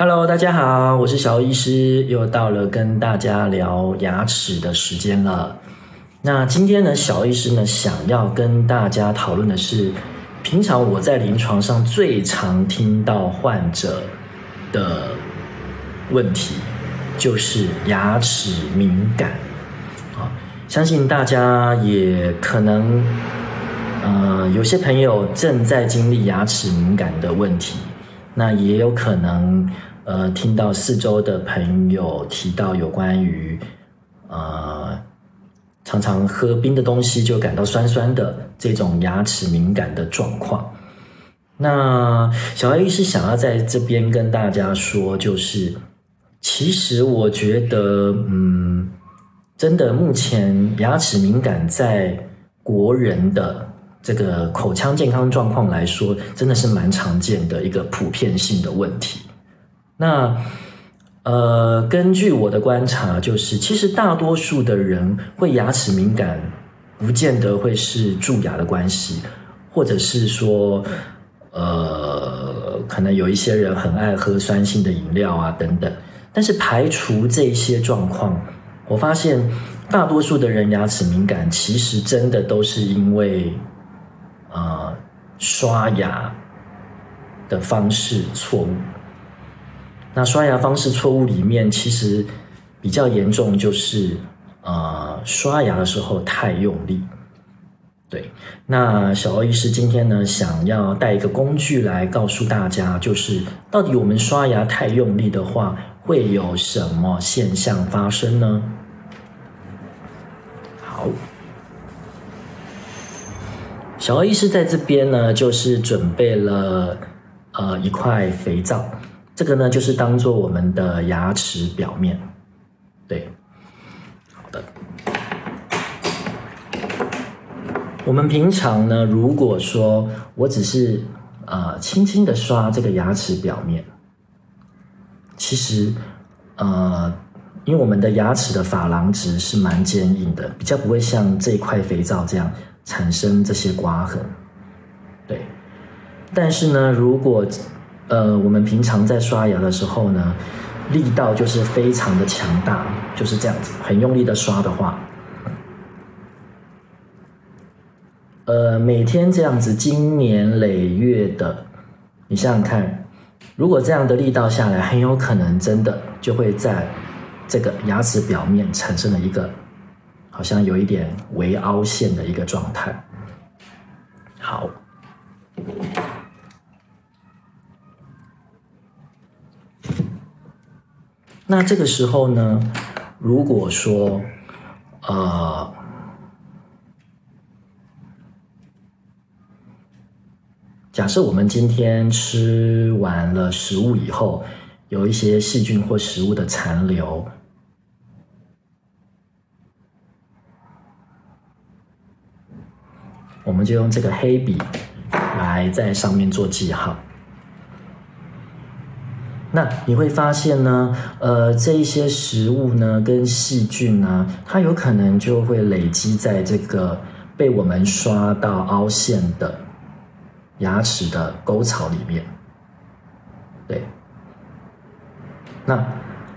Hello，大家好，我是小医师，又到了跟大家聊牙齿的时间了。那今天呢，小医师呢想要跟大家讨论的是，平常我在临床上最常听到患者的问题，就是牙齿敏感。啊，相信大家也可能，呃，有些朋友正在经历牙齿敏感的问题，那也有可能。呃，听到四周的朋友提到有关于，呃，常常喝冰的东西就感到酸酸的这种牙齿敏感的状况。那小 A 是想要在这边跟大家说，就是其实我觉得，嗯，真的目前牙齿敏感在国人的这个口腔健康状况来说，真的是蛮常见的一个普遍性的问题。那，呃，根据我的观察，就是其实大多数的人会牙齿敏感，不见得会是蛀牙的关系，或者是说，呃，可能有一些人很爱喝酸性的饮料啊等等。但是排除这些状况，我发现大多数的人牙齿敏感，其实真的都是因为，呃，刷牙的方式错误。那刷牙方式错误里面，其实比较严重，就是呃刷牙的时候太用力。对，那小欧医师今天呢，想要带一个工具来告诉大家，就是到底我们刷牙太用力的话，会有什么现象发生呢？好，小欧医师在这边呢，就是准备了呃一块肥皂。这个呢，就是当做我们的牙齿表面，对，好的。我们平常呢，如果说我只是呃轻轻的刷这个牙齿表面，其实呃，因为我们的牙齿的珐琅质是蛮坚硬的，比较不会像这块肥皂这样产生这些刮痕，对。但是呢，如果呃，我们平常在刷牙的时候呢，力道就是非常的强大，就是这样子，很用力的刷的话，呃，每天这样子，经年累月的，你想想看，如果这样的力道下来，很有可能真的就会在这个牙齿表面产生了一个好像有一点微凹陷的一个状态。好。那这个时候呢，如果说，呃，假设我们今天吃完了食物以后，有一些细菌或食物的残留，我们就用这个黑笔来在上面做记号。那你会发现呢，呃，这一些食物呢，跟细菌呢，它有可能就会累积在这个被我们刷到凹陷的牙齿的沟槽里面。对。那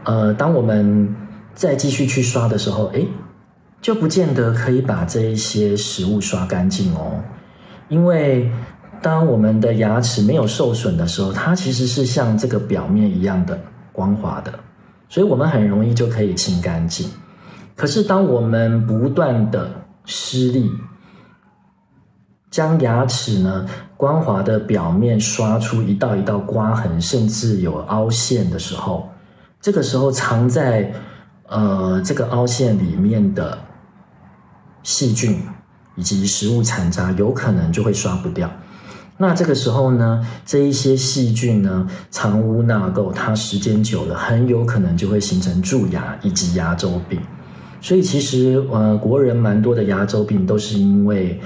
呃，当我们再继续去刷的时候，哎，就不见得可以把这一些食物刷干净哦，因为。当我们的牙齿没有受损的时候，它其实是像这个表面一样的光滑的，所以我们很容易就可以清干净。可是当我们不断的施力，将牙齿呢光滑的表面刷出一道一道刮痕，甚至有凹陷的时候，这个时候藏在呃这个凹陷里面的细菌以及食物残渣，有可能就会刷不掉。那这个时候呢，这一些细菌呢藏污纳垢，它时间久了，很有可能就会形成蛀牙以及牙周病。所以其实呃，国人蛮多的牙周病都是因为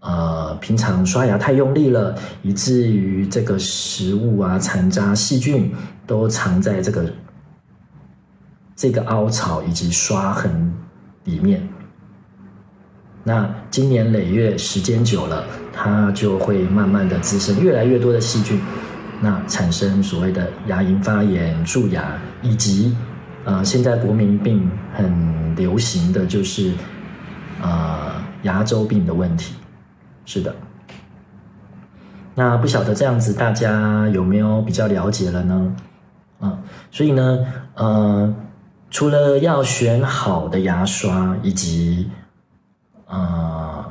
呃平常刷牙太用力了，以至于这个食物啊残渣细菌都藏在这个这个凹槽以及刷痕里面。那经年累月，时间久了，它就会慢慢的滋生越来越多的细菌，那产生所谓的牙龈发炎、蛀牙，以及呃现在国民病很流行的就是呃牙周病的问题。是的，那不晓得这样子大家有没有比较了解了呢？啊，所以呢，呃，除了要选好的牙刷以及呃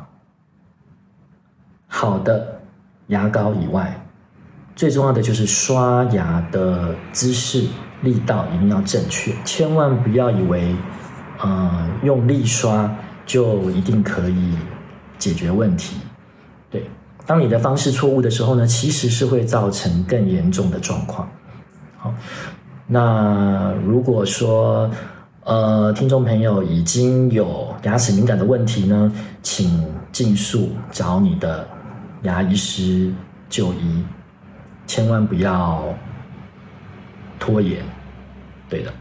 好的牙膏以外，最重要的就是刷牙的姿势、力道一定要正确，千万不要以为呃用力刷就一定可以解决问题。对，当你的方式错误的时候呢，其实是会造成更严重的状况。好，那如果说呃听众朋友已经有牙齿敏感的问题呢，请尽速找你的牙医师就医，千万不要拖延。对的，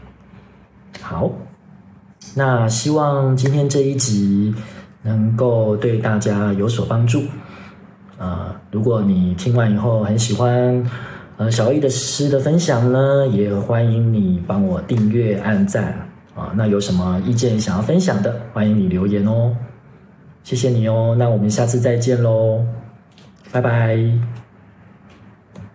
好，那希望今天这一集能够对大家有所帮助。啊，如果你听完以后很喜欢，呃，小易的诗的分享呢，也欢迎你帮我订阅、按赞啊。那有什么意见想要分享的，欢迎你留言哦。谢谢你哦，那我们下次再见喽，拜拜。